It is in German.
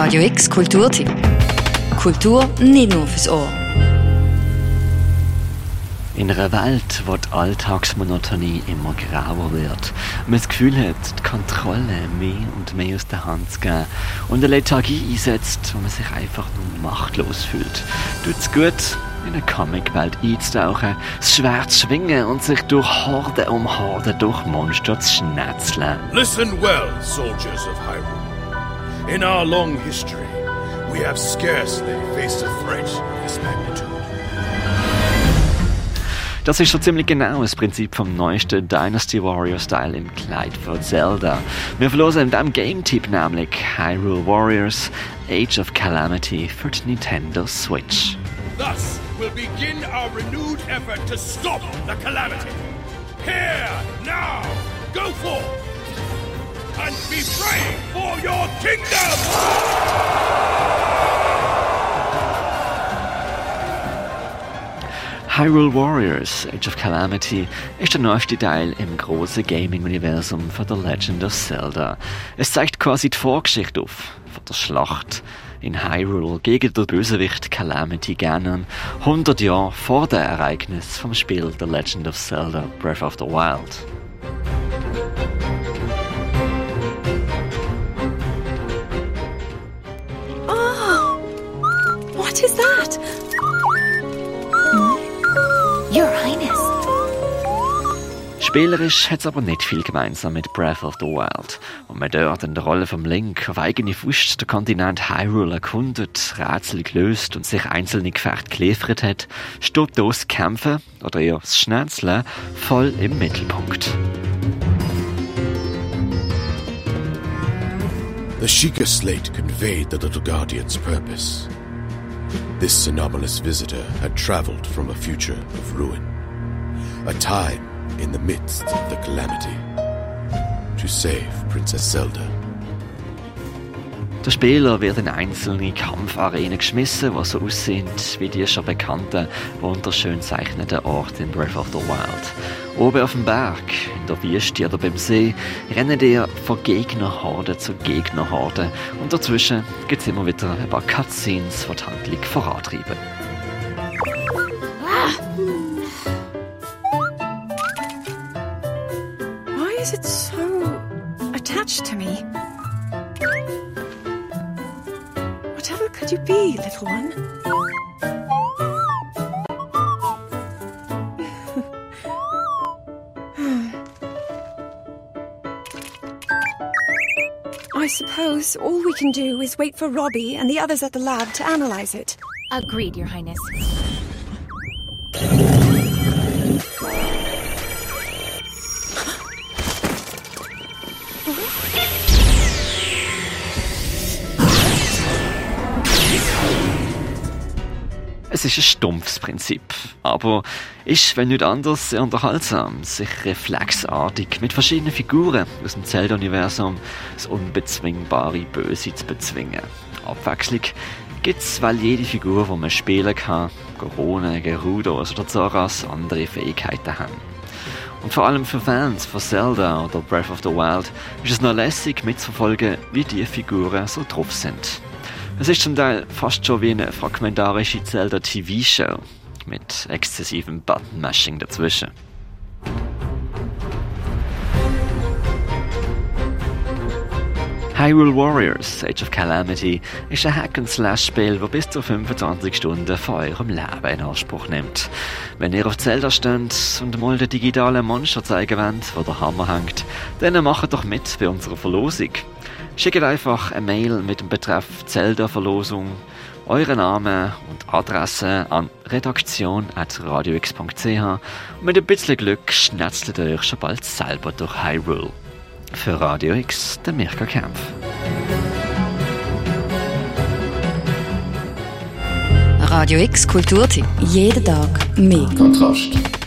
Radio X Kulturtipp. Kultur nicht nur fürs Ohr. In einer Welt, wo die Alltagsmonotonie immer grauer wird, man das Gefühl hat, die Kontrolle mehr und mehr aus der Hand zu geben und eine Lethargie einsetzt, wo man sich einfach nur machtlos fühlt, tut es gut, in eine Comicwelt einzutauchen, das Schwert zu schwingen und sich durch Horde um Horde durch Monster zu schnetzeln. Listen well, soldiers of Hyrule. In our long history, we have scarcely faced a threat of this magnitude. Das ist so ziemlich genau das Prinzip vom neuesten Dynasty Warrior Style im Kleid für Zelda. Wir verlosen in diesem Game-Tipp nämlich Hyrule Warriors Age of Calamity für die Nintendo Switch. Thus will begin our renewed effort to stop the calamity. Here, now, go forth and be brave for your kingdom! Hyrule Warriors Age of Calamity ist der neueste Teil im großen Gaming-Universum von The Legend of Zelda. Es zeigt quasi die Vorgeschichte auf von der Schlacht in Hyrule gegen den Bösewicht Calamity Ganon 100 Jahre vor dem Ereignis vom Spiel The Legend of Zelda Breath of the Wild. That? Your Highness. Spielerisch hat es aber nicht viel gemeinsam mit Breath of the Wild, wo man dort in der Rolle vom Link auf eigene Faust den Kontinent Hyrule erkundet, Rätsel gelöst und sich einzelne Gefechte geliefert hat, steht das Kämpfen, oder eher das Schnetzeln, voll im Mittelpunkt. The Sheikah slate conveyed the little guardian's purpose. This anomalous visitor had traveled from a future of ruin, a time in the midst of the calamity, to save Princess Zelda. Der Spieler wird in einzelne Kampfarenen geschmissen, die so aussehen wie die schon bekannten, wunderschön zeichneten Orte in Breath of the Wild. Oben auf dem Berg, in der Wüste oder beim See, rennen ihr von Gegnerhorde zu Gegnerhorde und dazwischen gibt es immer wieder ein paar Cutscenes, die die Handlung vorantreiben. Why is it so attached to me? Whatever could you be, little one? I suppose all we can do is wait for Robbie and the others at the lab to analyze it. Agreed, Your Highness. Es ist ein stumpfes Prinzip, aber ist, wenn nicht anders, sehr unterhaltsam, sich reflexartig mit verschiedenen Figuren aus dem Zelda-Universum das unbezwingbare Böse zu bezwingen. Abwechslung gibt's, weil jede Figur, die man spielen kann, Gorone, Gerudos oder Zoras, andere Fähigkeiten haben. Und vor allem für Fans von Zelda oder Breath of the Wild ist es noch lässig mitzuverfolgen, wie die Figuren so drauf sind. Es ist zum Teil fast schon wie eine fragmentarische Zelda TV-Show mit exzessivem Button-Mashing dazwischen. Hyrule Warriors Age of Calamity ist ein Hack-and-Slash-Spiel, das bis zu 25 Stunden von eurem Leben in Anspruch nimmt. Wenn ihr auf Zelda steht und mal den digitalen Monster zeigen wollt, wo der Hammer hängt, dann macht doch mit bei unserer Verlosung. Schickt einfach eine Mail mit dem Betreff Zelda-Verlosung, euren Namen und Adresse an redaktion.radiox.ch und mit ein bisschen Glück schnetzelt ihr euch schon bald selber durch Hyrule. Für Radio X, der Mirka Kempf. Radio X Kulturtipp. Jeden Tag mehr. Kontrast.